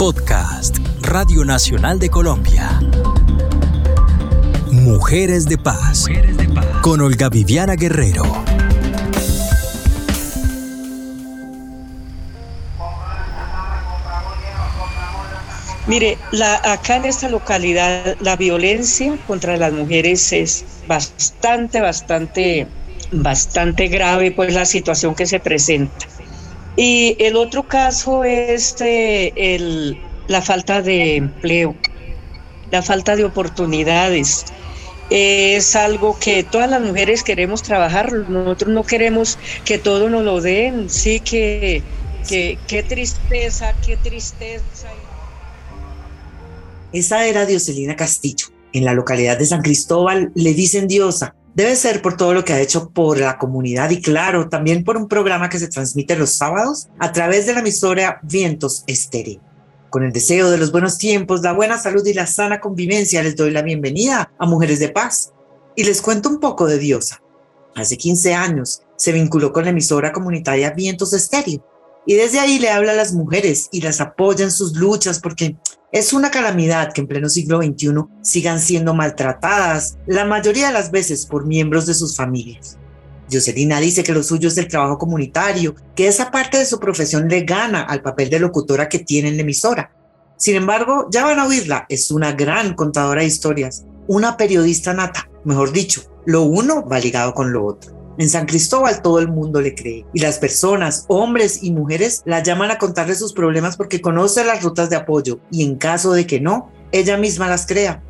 Podcast Radio Nacional de Colombia. Mujeres de Paz. Con Olga Viviana Guerrero. Mire, la, acá en esta localidad la violencia contra las mujeres es bastante, bastante, bastante grave, pues la situación que se presenta. Y el otro caso es eh, la falta de empleo, la falta de oportunidades. Es algo que todas las mujeres queremos trabajar, nosotros no queremos que todo nos lo den, sí que, que qué tristeza, qué tristeza. Esa era Dioselina Castillo. En la localidad de San Cristóbal le dicen diosa. Debe ser por todo lo que ha hecho por la comunidad y claro, también por un programa que se transmite los sábados a través de la emisora Vientos Estéreo. Con el deseo de los buenos tiempos, la buena salud y la sana convivencia, les doy la bienvenida a Mujeres de Paz. Y les cuento un poco de Diosa. Hace 15 años se vinculó con la emisora comunitaria Vientos Estéreo y desde ahí le habla a las mujeres y las apoya en sus luchas porque es una calamidad que en pleno siglo XXI sigan siendo maltratadas, la mayoría de las veces por miembros de sus familias. Jocelina dice que lo suyo es el trabajo comunitario, que esa parte de su profesión le gana al papel de locutora que tiene en la emisora. Sin embargo, ya van a oírla, es una gran contadora de historias, una periodista nata, mejor dicho, lo uno va ligado con lo otro. En San Cristóbal todo el mundo le cree y las personas, hombres y mujeres, la llaman a contarle sus problemas porque conoce las rutas de apoyo y en caso de que no, ella misma las crea.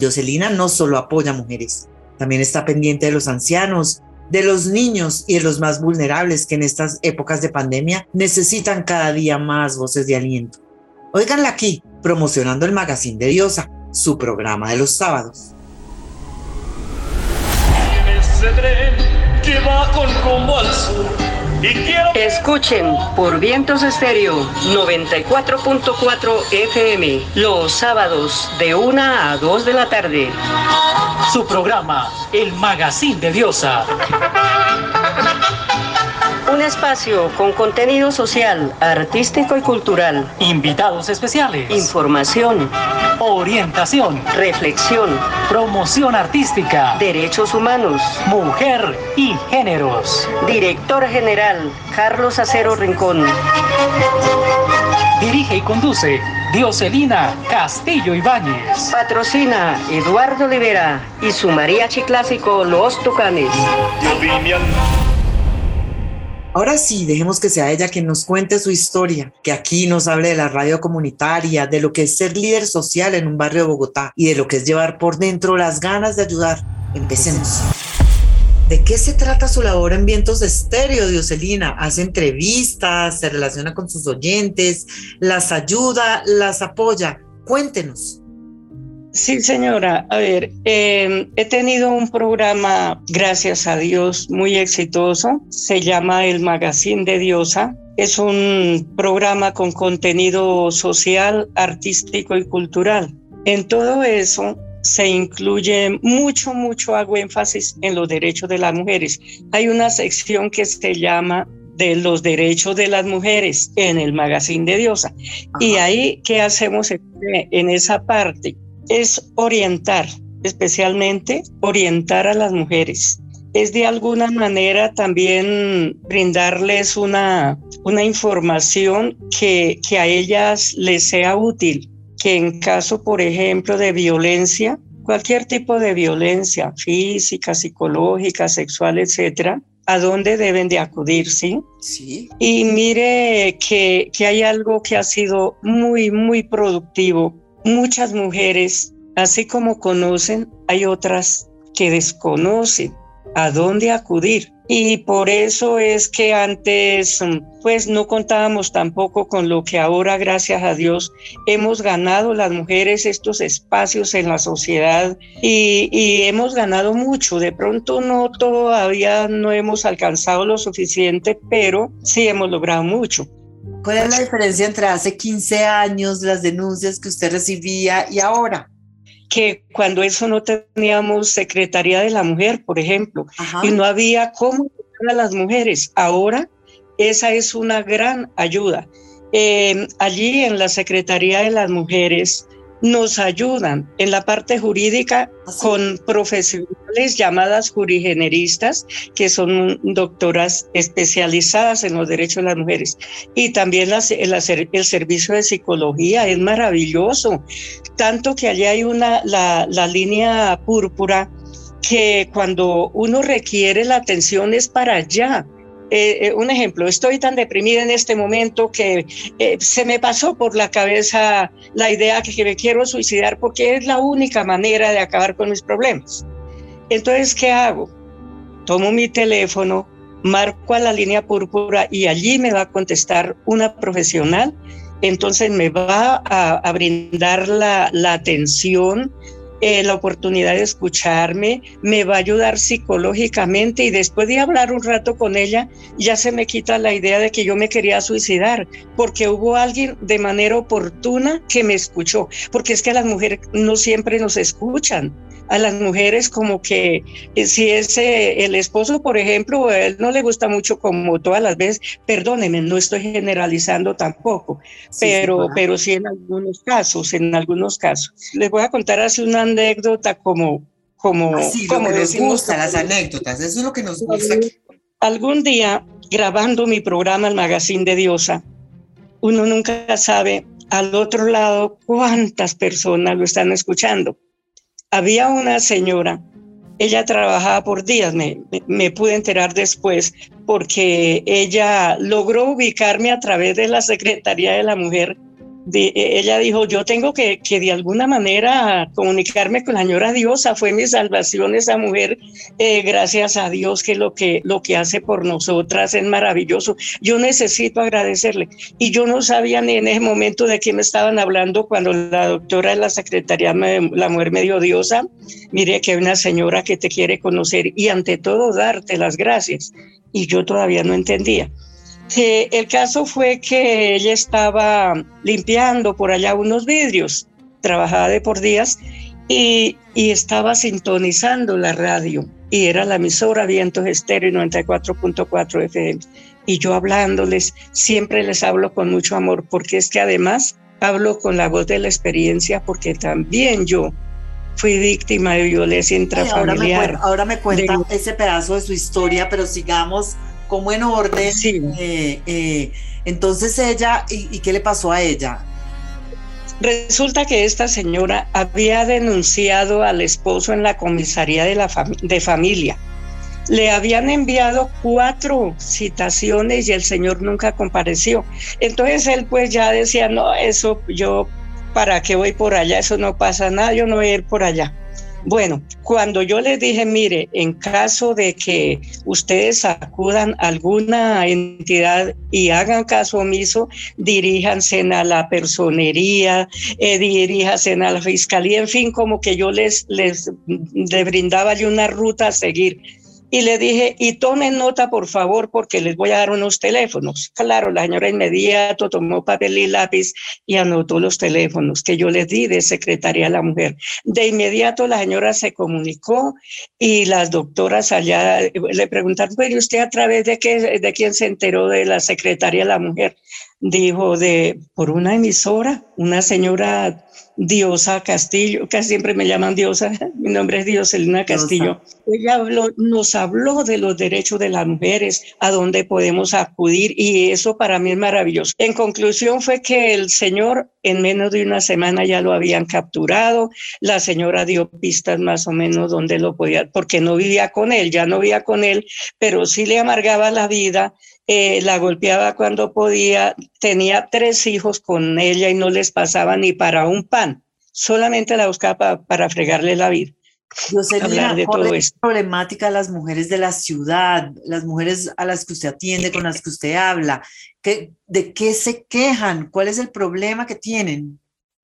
Jocelina no solo apoya a mujeres, también está pendiente de los ancianos, de los niños y de los más vulnerables que en estas épocas de pandemia necesitan cada día más voces de aliento. Óiganla aquí, promocionando el Magazine de Diosa, su programa de los sábados que va con rumbo al sur. Y quiero... Escuchen por Vientos Estéreo 94.4 FM los sábados de 1 a 2 de la tarde. Su programa, El Magazine de Diosa. Un espacio con contenido social, artístico y cultural. Invitados especiales. Información. Orientación. Reflexión. Promoción artística. Derechos humanos. Mujer y géneros. Director General Carlos Acero Rincón. Dirige y conduce Dioselina Castillo Ibáñez. Patrocina Eduardo Rivera y su mariachi clásico Los Tucanes. Ahora sí, dejemos que sea ella quien nos cuente su historia, que aquí nos hable de la radio comunitaria, de lo que es ser líder social en un barrio de Bogotá y de lo que es llevar por dentro las ganas de ayudar. Empecemos. ¿De qué se trata su labor en Vientos de Estéreo, Dioselina? Hace entrevistas, se relaciona con sus oyentes, las ayuda, las apoya. Cuéntenos. Sí, señora. A ver, em, he tenido un programa, gracias a Dios, muy exitoso. Se llama El Magazine de Diosa. Es un programa con contenido social, artístico y cultural. En todo eso se incluye mucho, mucho hago énfasis en los derechos de las mujeres. Hay una sección que se llama de los derechos de las mujeres en el magazine de Diosa. Y ahí, ¿qué hacemos en esa parte? Es orientar, especialmente orientar a las mujeres. Es de alguna manera también brindarles una, una información que, que a ellas les sea útil, que en caso, por ejemplo, de violencia, cualquier tipo de violencia física, psicológica, sexual, etcétera, a dónde deben de acudir, ¿sí? Sí. Y mire que, que hay algo que ha sido muy, muy productivo muchas mujeres, así como conocen, hay otras que desconocen a dónde acudir. Y por eso es que antes, pues no contábamos tampoco con lo que ahora, gracias a Dios, hemos ganado las mujeres estos espacios en la sociedad y, y hemos ganado mucho. De pronto no todavía no hemos alcanzado lo suficiente, pero sí hemos logrado mucho. ¿Cuál es la diferencia entre hace 15 años, las denuncias que usted recibía y ahora? Que cuando eso no teníamos Secretaría de la Mujer, por ejemplo, y no había cómo a las mujeres. Ahora esa es una gran ayuda. Eh, allí en la Secretaría de las Mujeres nos ayudan en la parte jurídica ¿Ah, con profesionales llamadas jurigeneristas, que son doctoras especializadas en los derechos de las mujeres. Y también el, el, servicio de psicología es maravilloso, tanto que allí hay una, la, la línea púrpura que cuando uno requiere la atención es para allá eh, eh, un ejemplo, estoy tan deprimida en este momento que eh, se me pasó por la cabeza la idea que, que me quiero suicidar porque es la única manera de acabar con mis problemas. Entonces, ¿qué hago? Tomo mi teléfono, marco a la línea púrpura y allí me va a contestar una profesional. Entonces me va a, brindar la, atención, eh, la oportunidad de escucharme, me va a ayudar psicológicamente y después de hablar un rato con ella, ya se me quita la idea de que yo me quería suicidar, porque hubo alguien de manera oportuna que me escuchó, porque es que las mujeres no siempre nos escuchan a las mujeres como que eh, si es el esposo, por ejemplo, a él no le gusta mucho como todas las veces, perdónenme, no estoy generalizando tampoco, pero, sí, pero sí en algunos casos, en algunos casos. Les voy a contar así una anécdota como... como, así, como nos gusta, las anécdotas, eso es lo que nos gusta. Algún día, grabando mi programa El Magazine de Diosa, uno nunca sabe al otro lado cuántas personas lo están escuchando. Había una señora, ella trabajaba por días, me, me, pude enterar después, porque ella logró ubicarme a través de la Secretaría de la Mujer e, ella dijo, yo tengo que, que, de alguna manera comunicarme con la señora Diosa, fue mi salvación esa mujer, eh, gracias a Dios que lo, que lo que hace por nosotras es maravilloso. Yo necesito agradecerle. Y yo no sabía ni en ese momento de qué me estaban hablando cuando la doctora de la Secretaría, la mujer me dio Diosa, mire que hay una señora que te quiere conocer y ante todo darte las gracias. Y yo todavía no entendía el caso fue que ella estaba limpiando por allá unos vidrios, trabajaba de por días y, estaba sintonizando la radio y era la emisora Vientos Estéreo 94.4 FM. Y yo hablándoles, siempre les hablo con mucho amor porque es que además hablo con la voz de la experiencia porque también yo fui víctima de violencia intrafamiliar. ahora, me, cuenta ese pedazo de su historia, pero sigamos como en orden. Eh, eh, entonces ella, ¿y, qué le pasó a ella? Resulta que esta señora había denunciado al esposo en la comisaría de, la de familia. Le habían enviado cuatro citaciones y el señor nunca compareció. Entonces él pues ya decía, no, eso yo, ¿para qué voy por allá? Eso no pasa nada, yo no voy a ir por allá. Bueno, cuando yo les dije, mire, en caso de que ustedes acudan a alguna entidad y hagan caso omiso, diríjanse a la personería, eh, diríjanse a la fiscalía, en fin, como que yo les, les, les brindaba una ruta a seguir y le dije, y tomen nota, por favor, porque les voy a dar unos teléfonos. Claro, la señora inmediato tomó papel y lápiz y anotó los teléfonos que yo les di de Secretaría de la Mujer. De inmediato la señora se comunicó y las doctoras allá le preguntaron, ¿y usted a través de, qué, de quién se enteró de la Secretaría de la Mujer? Dijo, de, por una emisora, una señora Diosa Castillo, que siempre me llaman Diosa, mi nombre es Dioselina Castillo. Ella habló, nos habló de los derechos de las mujeres, a dónde podemos acudir y eso para mí es maravilloso. En conclusión fue que el señor en menos de una semana ya lo habían capturado, la señora dio pistas más o menos donde lo podía, porque no vivía con él, ya no vivía con él, pero sí le amargaba la vida eh, la golpeaba cuando podía, tenía tres hijos con ella y no les pasaba ni para un pan, solamente la buscaba para, fregarle la vida. Yo sé hablar de todo es problemática las mujeres de la ciudad, las mujeres a las que usted atiende, con las que usted habla, ¿qué, ¿de qué se quejan? ¿Cuál es el problema que tienen?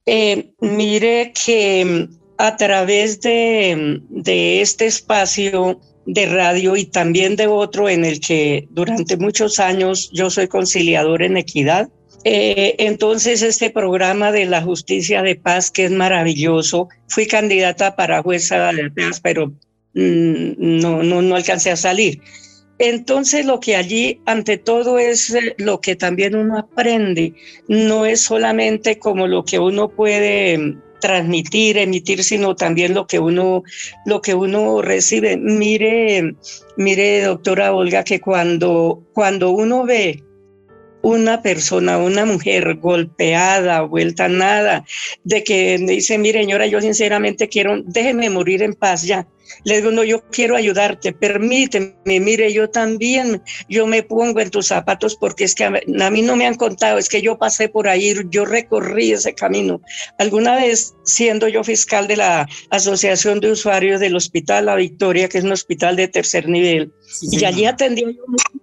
Eh, mire que mm, a través de, de este espacio de radio y también de otro en el que durante muchos años yo soy conciliador en equidad. Eh, entonces este programa de la justicia de paz, que es maravilloso, fui candidata para jueza de paz, pero mm, no, no, no alcancé a salir. Entonces lo que allí ante todo es eh, lo que también uno aprende, no es solamente como lo que uno puede transmitir, emitir, sino también lo que uno, lo que uno recibe. Mire, mire, doctora Olga, que cuando, cuando uno ve una persona, una mujer golpeada, vuelta a nada, de que me dice, mire, señora, yo sinceramente quiero, déjeme morir en paz ya. Le digo, no, yo quiero ayudarte, permíteme, mire, yo también, yo me pongo en tus zapatos porque es que a, mí no me han contado, es que yo pasé por ahí, yo recorrí ese camino. Alguna vez, siendo yo fiscal de la Asociación de Usuarios del Hospital La Victoria, que es un hospital de tercer nivel, y allí atendí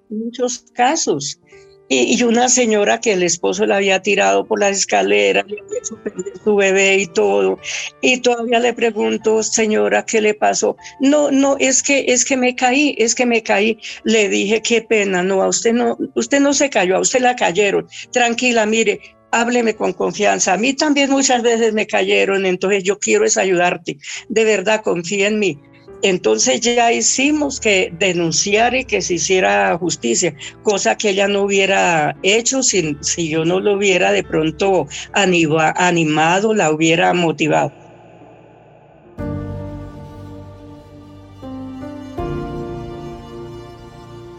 muchos casos y, una señora que el esposo la había tirado por las escaleras, le había hecho perder su bebé y todo. Y todavía le pregunto, señora, ¿qué le pasó? No, no, es que, es que me caí, es que me caí. Le dije, qué pena, no, a usted no, usted no se cayó, a usted la cayeron. Tranquila, mire, hábleme con confianza. A mí también muchas veces me cayeron, entonces yo quiero es ayudarte. De verdad, confía en mí. Entonces ya hicimos que denunciar y que se hiciera justicia, cosa que ella no hubiera hecho si, si yo no lo hubiera de pronto animado, la hubiera motivado.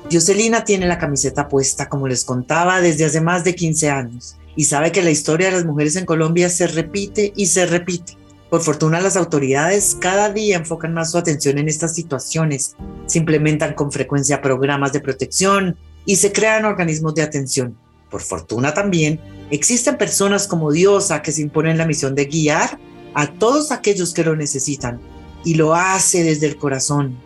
Dioselina tiene la camiseta puesta, como les contaba, desde hace más de 15 años y sabe que la historia de las mujeres en Colombia se repite y se repite. Por fortuna las autoridades cada día enfocan más su atención en estas situaciones, se implementan con frecuencia programas de protección y se crean organismos de atención. Por fortuna también existen personas como Diosa que se imponen la misión de guiar a todos aquellos que lo necesitan y lo hace desde el corazón.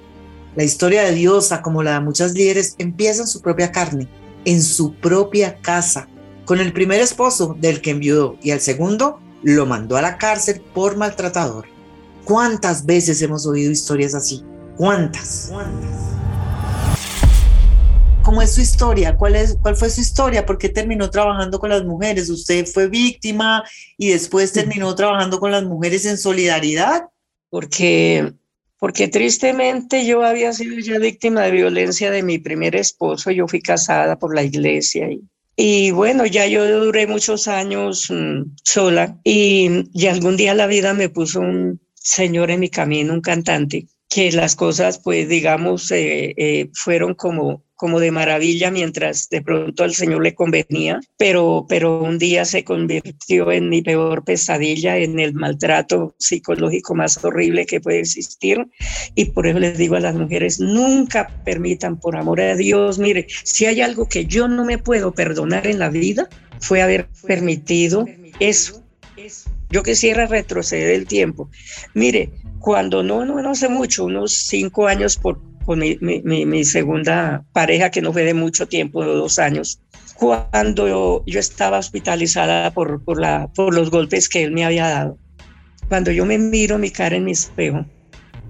La historia de Diosa, como la de muchas líderes, empieza en su propia carne, en su propia casa, con el primer esposo del que enviudó y el segundo lo mandó a la cárcel por maltratador. ¿Cuántas veces hemos oído historias así? ¿Cuántas? ¿Cómo es su historia? ¿Cuál, es, ¿Cuál fue su historia? ¿Por qué terminó trabajando con las mujeres? ¿Usted fue víctima y después terminó trabajando con las mujeres en solidaridad? Porque, porque tristemente yo había sido ya víctima de violencia de mi primer esposo. Yo fui casada por la iglesia y y bueno, ya yo duré muchos años mm, sola y, y algún día la vida me puso un señor en mi camino, un cantante, que las cosas, pues digamos, eh, eh, fueron como como de maravilla mientras de pronto al Señor le convenía, pero, pero un día se convirtió en mi peor pesadilla, en el maltrato psicológico más horrible que puede existir. Y por eso les digo a las mujeres, nunca permitan, por amor a Dios, mire, si hay algo que yo no me puedo perdonar en la vida, fue haber permitido eso. Yo quisiera retroceder el tiempo. Mire, cuando no, no, no hace mucho, unos cinco años por con mi, mi, segunda pareja, que no fue de mucho tiempo, dos años, cuando yo, estaba hospitalizada por, los golpes que él me había dado. Cuando yo me miro mi cara en mi espejo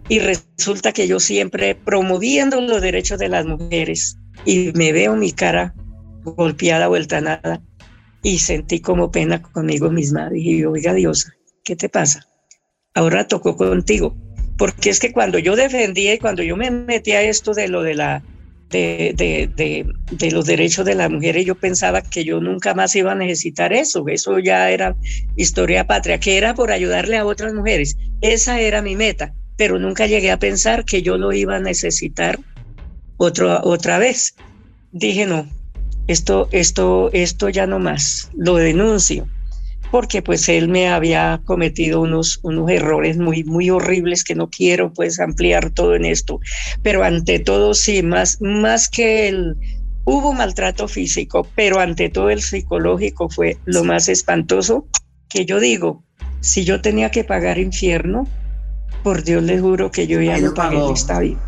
y resulta que yo siempre promoviendo los derechos de las mujeres y me veo mi cara golpeada, vuelta nada, y sentí como pena conmigo misma. Dije, oiga Dios, ¿qué te pasa? Ahora tocó contigo porque es que cuando yo defendía y cuando yo me metía a esto de lo de la de, de, de, los derechos de las mujeres, yo pensaba que yo nunca más iba a necesitar eso, eso ya era historia patria, que era por ayudarle a otras mujeres, esa era mi meta, pero nunca llegué a pensar que yo lo iba a necesitar otro, otra vez. Dije, no, esto, esto, esto ya no más, lo denuncio porque pues él me había cometido unos, unos errores muy, muy horribles que no quiero pues ampliar todo en esto, pero ante todo sí, más, más que el, hubo maltrato físico, pero ante todo el psicológico fue lo más espantoso que yo digo, si yo tenía que pagar infierno, por Dios le juro que yo ya no pagué esta vida.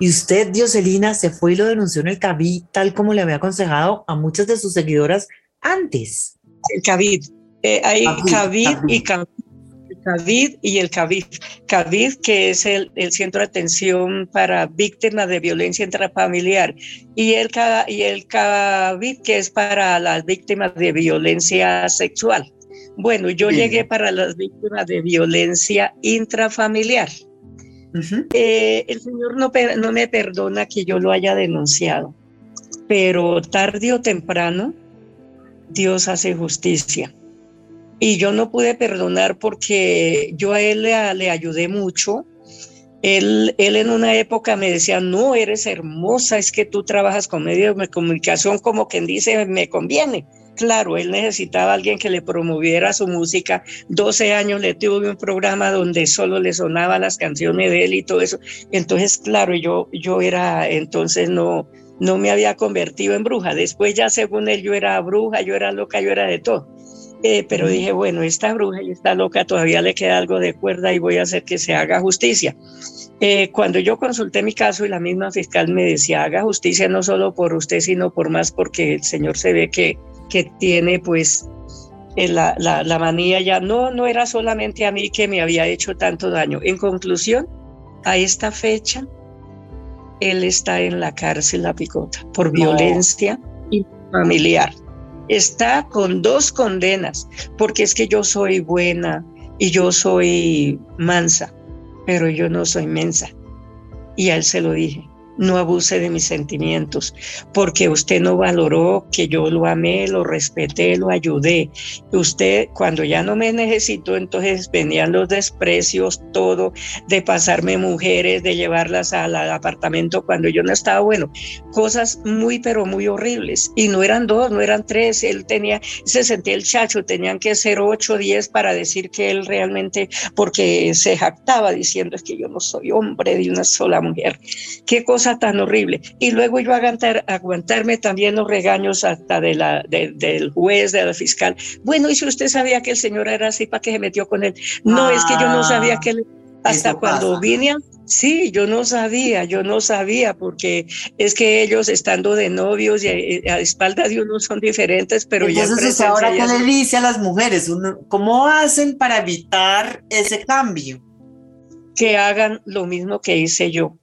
Y usted, Dioselina, se fue y lo denunció en el CABID, tal como le había aconsejado a muchas de sus seguidoras antes. El CABID, eh, hay CAVID y CAVID y el CAVID. CAVID, que es el, el, centro de atención para víctimas de violencia intrafamiliar, y el, y el CAVID, que es para las víctimas de violencia sexual. Bueno, yo llegué para las víctimas de violencia intrafamiliar. Eh, el Señor no, no me perdona que yo lo haya denunciado, pero tarde o temprano Dios hace justicia. Y yo no pude perdonar porque yo a él le, ayudé mucho. Él, él, en una época me decía, no, eres hermosa, es que tú trabajas con medios de comunicación como quien dice, me conviene. Claro, él necesitaba a alguien que le promoviera su música. 12 años le tuve un programa donde solo le sonaban las canciones de él y todo eso. Entonces, claro, yo, yo era, entonces no, no me había convertido en bruja. Después ya según él yo era bruja, yo era loca, yo era de todo. Eh, pero dije, bueno, esta bruja y esta loca todavía le queda algo de cuerda y voy a hacer que se haga justicia. Eh, cuando yo consulté mi caso y la misma fiscal me decía, haga justicia no solo por usted, sino por más, porque el señor se ve que, que tiene pues eh, la, la, la manía ya, no, no era solamente a mí que me había hecho tanto daño. En conclusión, a esta fecha, él está en la cárcel, la picota, por violencia familiar. Está con dos condenas, porque es que yo soy buena y yo soy mansa, pero yo no soy mensa. Y a él se lo dije no abuse de mis sentimientos, porque usted no valoró que yo lo amé, lo respeté, lo ayudé. Usted, cuando ya no me necesitó, entonces venían los desprecios, todo, de pasarme mujeres, de llevarlas al, apartamento cuando yo no estaba, bueno, cosas muy, pero muy horribles. Y no eran dos, no eran tres, él tenía, se sentía el chacho, tenían que ser ocho, diez para decir que él realmente, porque se jactaba diciendo es que yo no soy hombre de una sola mujer. Qué cosa tan horrible. Y luego yo aguantar, aguantarme también los regaños hasta de la, del juez, de la fiscal. Bueno, y si usted sabía que el señor era así, ¿para qué se metió con él? No, es que yo no sabía que él... Hasta cuando vine, sí, yo no sabía, yo no sabía, porque es que ellos estando de novios y a, espalda de uno son diferentes, pero Entonces, ya... ahora qué le dice a las mujeres? ¿Cómo hacen para evitar ese cambio? Que hagan lo mismo que hice yo,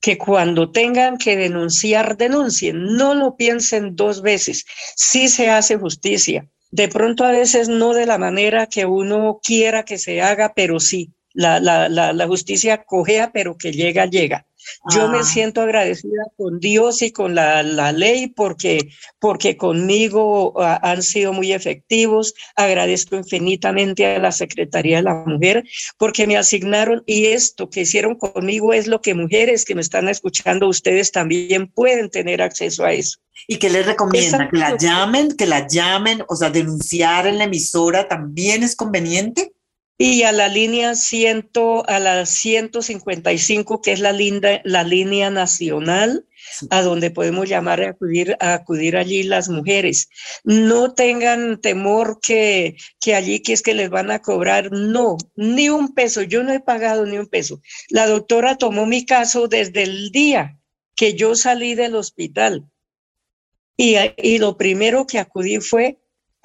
que cuando tengan que denunciar, denuncien, no lo piensen dos veces, sí se hace justicia. De pronto a veces no de la manera que uno quiera que se haga, pero sí, la, la, la, la justicia cojea, pero que llega, llega. Yo me ah. siento agradecida con Dios y con la, la ley porque, porque conmigo uh, han sido muy efectivos. Agradezco infinitamente a la Secretaría de la Mujer porque me asignaron y esto que hicieron conmigo es lo que mujeres que me están escuchando, ustedes también pueden tener acceso a eso. ¿Y qué les recomienda? ¿Que la llamen? ¿Que la llamen? O sea, denunciar en la emisora también es conveniente y a la línea 100, a la 155, que es la, linda, la línea nacional, a donde podemos llamar a acudir, a acudir allí las mujeres. No tengan temor que, que allí que es que les van a cobrar, no, ni un peso, yo no he pagado ni un peso. La doctora tomó mi caso desde el día que yo salí del hospital y, y lo primero que acudí fue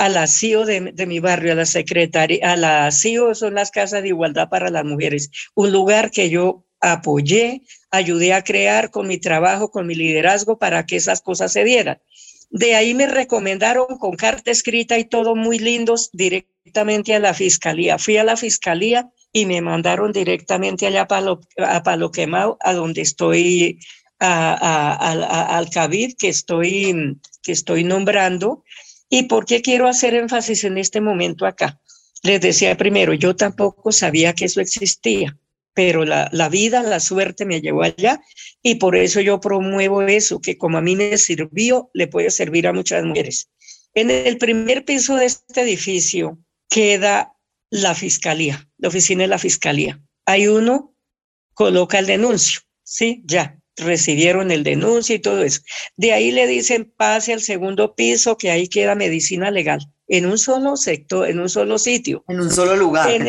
a la CIO de, mi barrio, a la secretaria, a la CIO son las casas de igualdad para las mujeres, un lugar que yo apoyé, ayudé a crear con mi trabajo, con mi liderazgo para que esas cosas se dieran. De ahí me recomendaron con carta escrita y todo muy lindos directamente a la fiscalía. Fui a la fiscalía y me mandaron directamente allá a Palo, a Palo Quemado, a donde estoy, al CABID que estoy, que estoy nombrando ¿Y por qué quiero hacer énfasis en este momento acá? Les decía primero, yo tampoco sabía que eso existía, pero la, la vida, la suerte me llevó allá y por eso yo promuevo eso, que como a mí me sirvió, le puede servir a muchas mujeres. En el primer piso de este edificio queda la fiscalía, la oficina de la fiscalía. Hay uno, coloca el denuncio, ¿sí? Ya recibieron el denuncio y todo eso. De ahí le dicen pase al segundo piso, que ahí queda medicina legal, en un solo sector, en un solo sitio. En un solo lugar. En,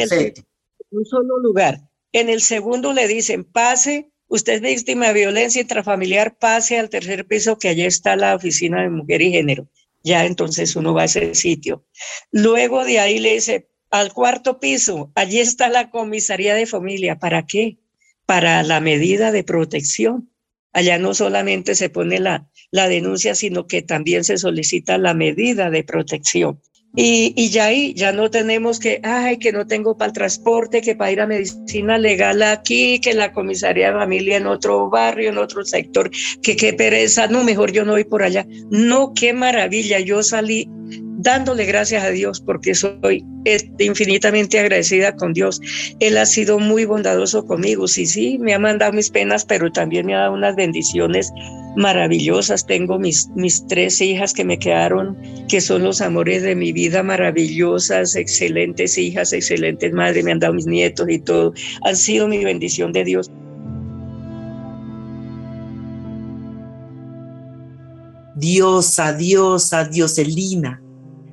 un solo lugar. En el segundo le dicen pase, usted es víctima de violencia intrafamiliar, pase al tercer piso, que allí está la oficina de mujer y género. Ya entonces uno va a ese sitio. Luego de ahí le dice al cuarto piso, allí está la comisaría de familia. ¿Para qué? Para la medida de protección Allá no solamente se pone la, la denuncia, sino que también se solicita la medida de protección. Y, ya ahí, ya no tenemos que, ay, que no tengo para el transporte, que para ir a medicina legal aquí, que la comisaría de familia en otro barrio, en otro sector, que qué pereza, no, mejor yo no voy por allá. No, qué maravilla, yo salí dándole gracias a Dios porque soy este, infinitamente agradecida con Dios. Él ha sido muy bondadoso conmigo. Sí, sí, me ha mandado mis penas, pero también me ha dado unas bendiciones maravillosas. Tengo mis, mis tres hijas que me quedaron, que son los amores de mi vida, maravillosas, excelentes hijas, excelentes madres, me han dado mis nietos y todo. Han sido mi bendición de Dios. Diosa, diosa, dioselina.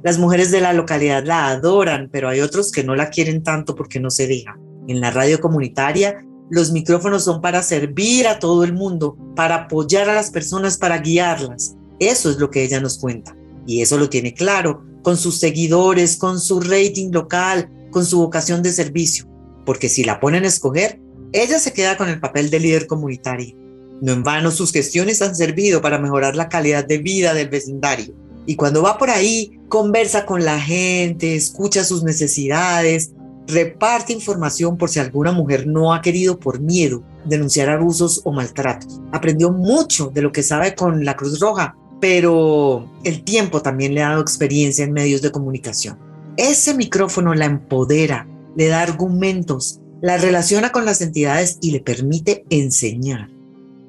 Las mujeres de la localidad la adoran, pero hay otros que no la quieren tanto porque no se deja. En la radio comunitaria, los micrófonos son para servir a todo el mundo, para apoyar a las personas, para guiarlas. Eso es lo que ella nos cuenta. Y eso lo tiene claro, con sus seguidores, con su rating local, con su vocación de servicio. Porque si la ponen a escoger, ella se queda con el papel de líder comunitario. No en vano sus gestiones han servido para mejorar la calidad de vida del vecindario. Y cuando va por ahí, conversa con la gente, escucha sus necesidades, reparte información por si alguna mujer no ha querido por miedo denunciar abusos o maltratos. Aprendió mucho de lo que sabe con la Cruz Roja, pero el tiempo también le ha dado experiencia en medios de comunicación. Ese micrófono la empodera, le da argumentos, la relaciona con las entidades y le permite enseñar.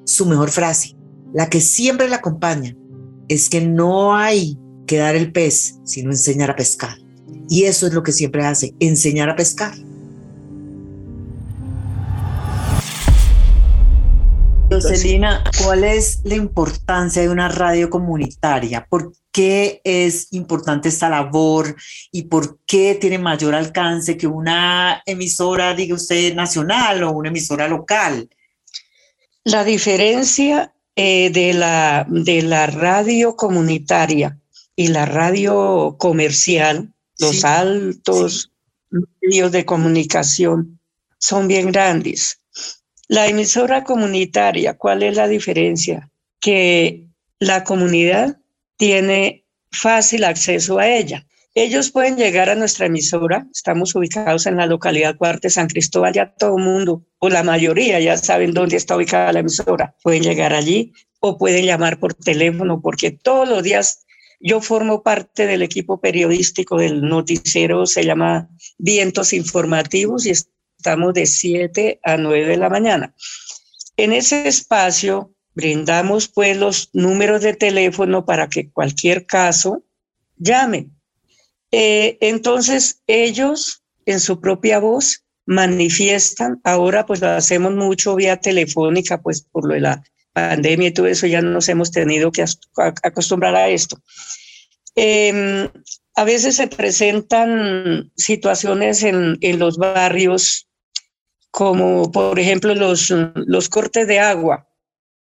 Su mejor frase, la que siempre la acompaña, es que no hay que dar el pez, sino enseñar a pescar. Y eso es lo que siempre hace, enseñar a pescar. Jocelina, ¿cuál es la importancia de una radio comunitaria? ¿Por qué es importante esta labor y por qué tiene mayor alcance que una emisora, diga usted, nacional o una emisora local? La diferencia eh, de, la, de la radio comunitaria y la radio comercial, los altos medios de comunicación son bien grandes. La emisora comunitaria, ¿cuál es la diferencia? Que la comunidad tiene fácil acceso a ella. Ellos pueden llegar a nuestra emisora, estamos ubicados en la localidad Cuarte San Cristóbal, ya todo el mundo, o la mayoría ya saben dónde está ubicada la emisora, pueden llegar allí o pueden llamar por teléfono, porque todos los días yo formo parte del equipo periodístico del noticiero, se llama Vientos Informativos y estamos de 7 a 9 de la mañana. En ese espacio brindamos pues los números de teléfono para que cualquier caso llame eh, entonces ellos en su propia voz manifiestan, ahora pues lo hacemos mucho vía telefónica, pues por lo de la pandemia y todo eso ya nos hemos tenido que acostumbrar a esto. Em, a veces se presentan situaciones en, en, los barrios como por ejemplo los, los cortes de agua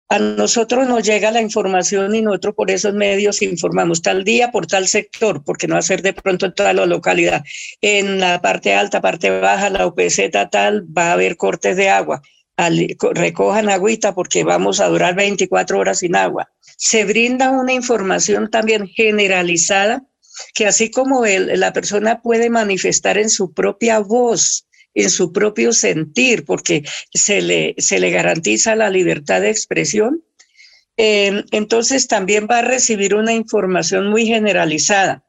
a nosotros nos llega la información y nosotros por esos medios informamos tal día por tal sector, porque no ser de pronto en toda la localidad. En la parte alta, parte baja, la UPZ tal, va a haber cortes de agua. recojan agüita porque vamos a durar 24 horas sin agua. Se brinda una información también generalizada que así como la persona puede manifestar en su propia voz en su propio sentir, porque se le, se le garantiza la libertad de expresión, em, entonces también va a recibir una información muy generalizada.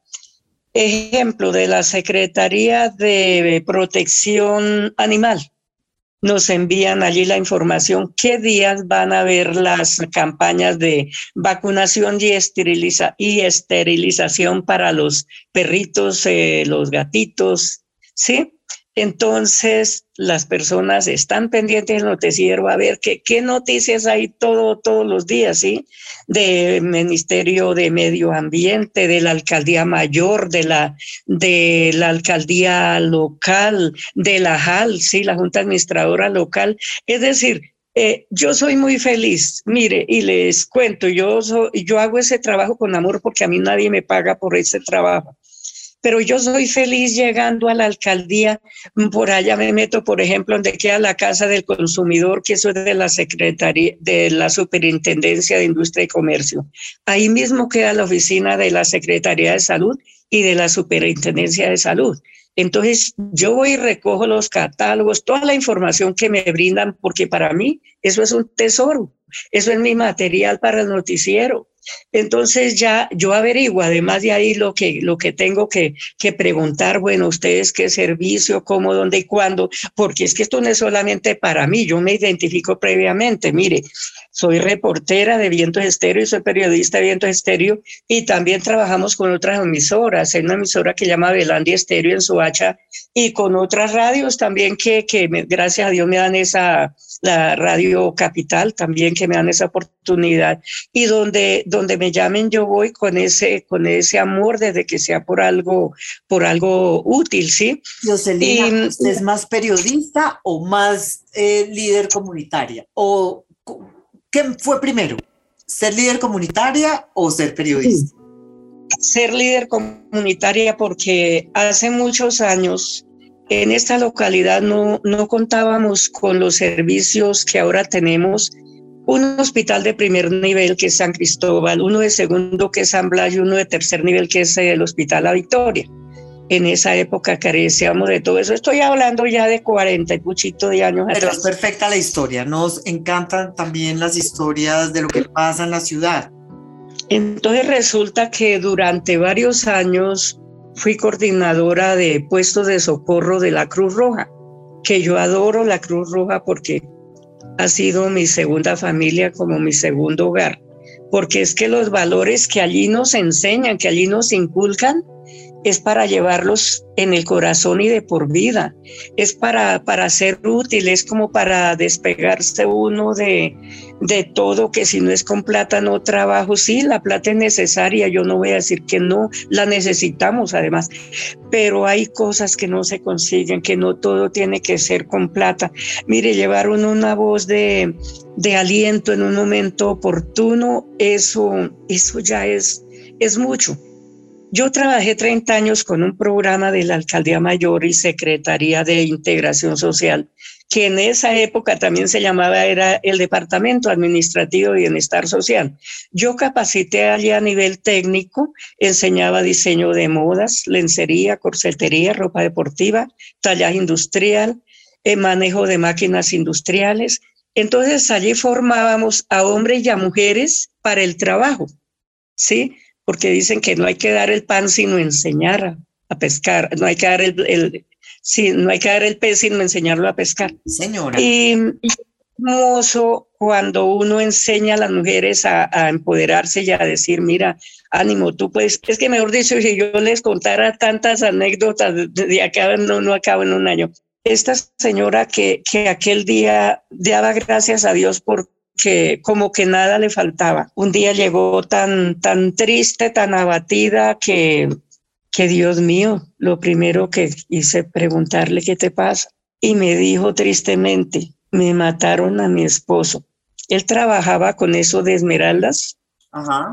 Ejemplo de la Secretaría de Protección Animal. Nos envían allí la información qué días van a haber las campañas de vacunación y, y esterilización para los perritos, eh, los gatitos, ¿sí? Entonces, las personas están pendientes del noticiero a ver qué, noticias hay todo, todos los días, ¿sí? Del Ministerio de Medio Ambiente, de la Alcaldía Mayor, de la, de la Alcaldía Local, de la JAL, ¿sí? La Junta Administradora Local. Es decir, eh, yo soy muy feliz, mire, y les cuento, yo, yo hago ese trabajo con amor porque a mí nadie me paga por ese trabajo pero yo soy feliz llegando a la alcaldía, por allá me meto, por ejemplo, donde queda la Casa del Consumidor, que eso es de la Secretaría, de la Superintendencia de Industria y Comercio. Ahí mismo queda la oficina de la Secretaría de Salud y de la Superintendencia de Salud. Entonces yo voy y recojo los catálogos, toda la información que me brindan, porque para mí eso es un tesoro, eso es mi material para el noticiero. Entonces ya yo averiguo, además de ahí lo que, lo que tengo que, que preguntar, bueno, ustedes qué servicio, cómo, dónde y cuándo, porque es que esto no es solamente para mí, yo me identifico previamente, mire, soy reportera de Vientos Estéreo y soy periodista de Vientos Estéreo y también trabajamos con otras emisoras, hay una emisora que llama Belandi Estéreo en Soacha y con otras radios también que, que gracias a Dios me dan esa, la Radio Capital también que me dan esa oportunidad y donde, donde me llamen yo voy con ese, con ese amor desde que sea por algo, por algo útil, ¿sí? Jocelyn, ¿usted es más periodista o más eh, líder comunitaria? ¿O qué fue primero? ¿Ser líder comunitaria o ser periodista? Ser líder comunitaria porque hace muchos años en esta localidad no, no contábamos con los servicios que ahora tenemos. Un hospital de primer nivel que es San Cristóbal, uno de segundo que es San Blas y uno de tercer nivel que es el Hospital La Victoria. En esa época carecíamos de todo eso. Estoy hablando ya de 40 y puchito de años Pero es perfecta la historia. Nos encantan también las historias de lo que pasa en la ciudad. Entonces resulta que durante varios años fui coordinadora de puestos de socorro de la Cruz Roja, que yo adoro la Cruz Roja porque ha sido mi segunda familia como mi segundo hogar, porque es que los valores que allí nos enseñan, que allí nos inculcan, es para llevarlos en el corazón y de por vida, es para, para ser útil, es como para despegarse uno de, de todo, que si no es con plata no trabajo, sí, la plata es necesaria, yo no voy a decir que no, la necesitamos además, pero hay cosas que no se consiguen, que no todo tiene que ser con plata. Mire, llevar una voz de, de aliento en un momento oportuno, eso, eso ya es, es mucho yo trabajé 30 años con un programa de la Alcaldía Mayor y Secretaría de Integración Social, que en esa época también se llamaba, era el Departamento Administrativo de Bienestar Social. Yo capacité allí a nivel técnico, enseñaba diseño de modas, lencería, corsetería, ropa deportiva, tallaje industrial, eh, manejo de máquinas industriales. Entonces allí formábamos a hombres y a mujeres para el trabajo, ¿sí? Porque dicen que no hay que dar el pan sino enseñar a, pescar, no hay que dar el, el no hay que dar el pez sino enseñarlo a pescar. Señora. Y, es hermoso cuando uno enseña a las mujeres a, empoderarse y a decir, mira, ánimo, tú puedes, es que mejor dicho, si yo les contara tantas anécdotas de, acá, no, no acabo en un año. Esta señora que, que aquel día daba gracias a Dios por que como que nada le faltaba. Un día llegó tan, tan triste, tan abatida que, que Dios mío, lo primero que hice preguntarle qué te pasa. Y me dijo tristemente, me mataron a mi esposo. Él trabajaba con eso de esmeraldas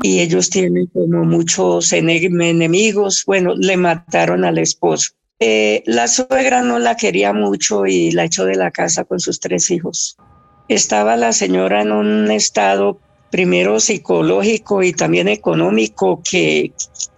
y ellos tienen como muchos enemigos. Bueno, le mataron al esposo. Eh, la suegra no la quería mucho y la echó de la casa con sus tres hijos estaba la señora en un estado primero psicológico y también económico, que,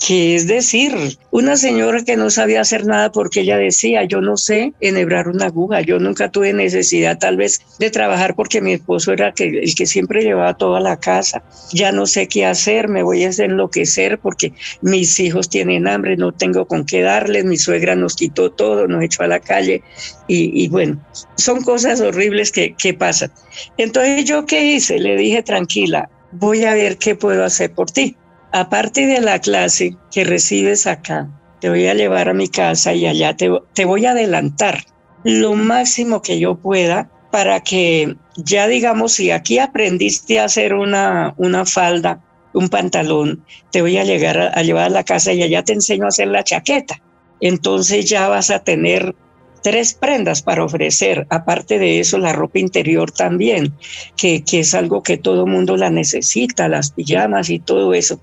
que es decir, una señora que no sabía hacer nada porque ella decía, yo no sé enhebrar una aguja, yo nunca tuve necesidad tal vez de trabajar porque mi esposo era el que siempre llevaba toda la casa, ya no sé qué hacer, me voy a enloquecer porque mis hijos tienen hambre, no tengo con qué darles, mi suegra nos quitó todo, nos echó a la calle y, bueno, son cosas horribles que, que pasan. Entonces yo qué hice, le dije tranquila, voy a ver qué puedo hacer por ti. Aparte de la clase que recibes acá, te voy a llevar a mi casa y allá te, voy a adelantar lo máximo que yo pueda para que ya digamos, si aquí aprendiste a hacer una, una falda, un pantalón, te voy a, llegar a, llevar a la casa y allá te enseño a hacer la chaqueta. Entonces ya vas a tener tres prendas para ofrecer. Aparte de eso, la ropa interior también, que, que es algo que todo mundo la necesita, las pijamas y todo eso.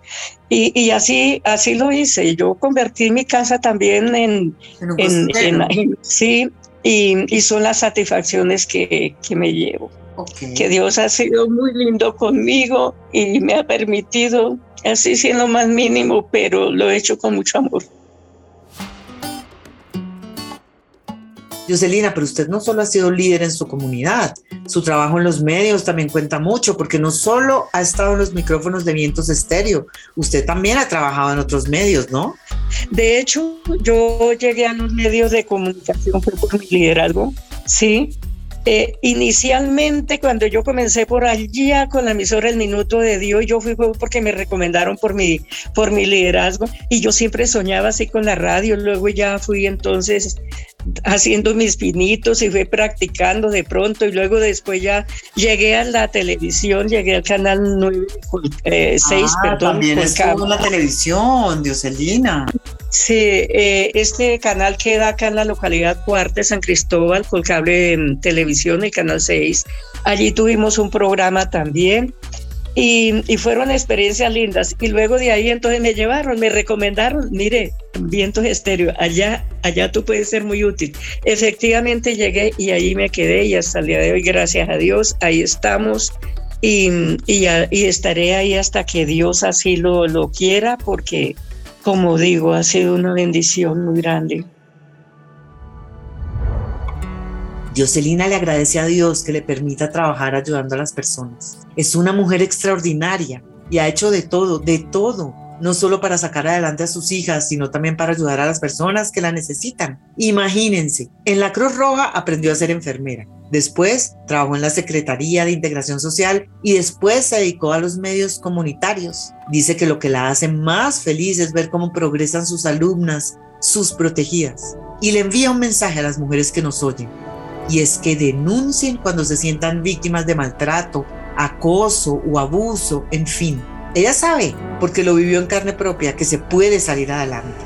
Y, y así, así lo hice. Yo convertí mi casa también en, en, en, sí, y, y, son las satisfacciones que, que me llevo. Okay. Que Dios ha sido muy lindo conmigo y me ha permitido, así siendo más mínimo, pero lo he hecho con mucho amor. Jocelina, pero usted no solo ha sido líder en su comunidad, su trabajo en los medios también cuenta mucho, porque no solo ha estado en los micrófonos de vientos estéreo, usted también ha trabajado en otros medios, ¿no? De hecho, yo llegué a los medios de comunicación por mi liderazgo, sí, eh, inicialmente, cuando yo comencé por allá con la emisora El Minuto de Dios, yo fui porque me recomendaron por mi, por mi liderazgo y yo siempre soñaba así con la radio. Luego ya fui entonces haciendo mis pinitos y fui practicando de pronto y luego después ya llegué a la televisión, llegué al canal 9, eh, 6, ah, perdón. También estuvo en la televisión, Dioselina. Sí, eh, este canal queda acá en la localidad Cuarte, San Cristóbal, con cable de televisión, el canal 6. Allí tuvimos un programa también y, y, fueron experiencias lindas. Y luego de ahí entonces me llevaron, me recomendaron, mire, Vientos Estéreo, allá, allá tú puedes ser muy útil. Efectivamente llegué y ahí me quedé y hasta el día de hoy, gracias a Dios, ahí estamos. Y, y, y estaré ahí hasta que Dios así lo, lo quiera, porque como digo, ha sido una bendición muy grande. Jocelina le agradece a Dios que le permita trabajar ayudando a las personas. Es una mujer extraordinaria y ha hecho de todo, de todo, no solo para sacar adelante a sus hijas, sino también para ayudar a las personas que la necesitan. Imagínense, en la Cruz Roja aprendió a ser enfermera Después trabajó en la Secretaría de Integración Social y después se dedicó a los medios comunitarios. Dice que lo que la hace más feliz es ver cómo progresan sus alumnas, sus protegidas. Y le envía un mensaje a las mujeres que nos oyen. Y es que denuncien cuando se sientan víctimas de maltrato, acoso o abuso, en fin. Ella sabe, porque lo vivió en carne propia, que se puede salir adelante.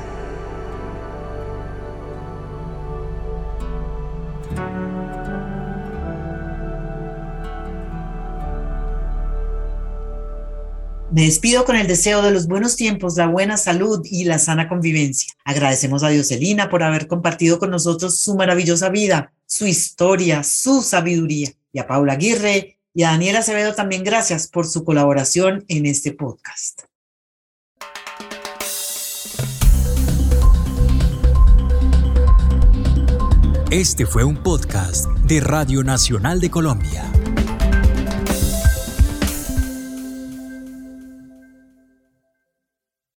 Me despido con el deseo de los buenos tiempos, la buena salud y la sana convivencia. Agradecemos a Dioselina por haber compartido con nosotros su maravillosa vida, su historia, su sabiduría. Y a Paula Aguirre y a Daniela Acevedo también gracias por su colaboración en este podcast. Este fue un podcast de Radio Nacional de Colombia.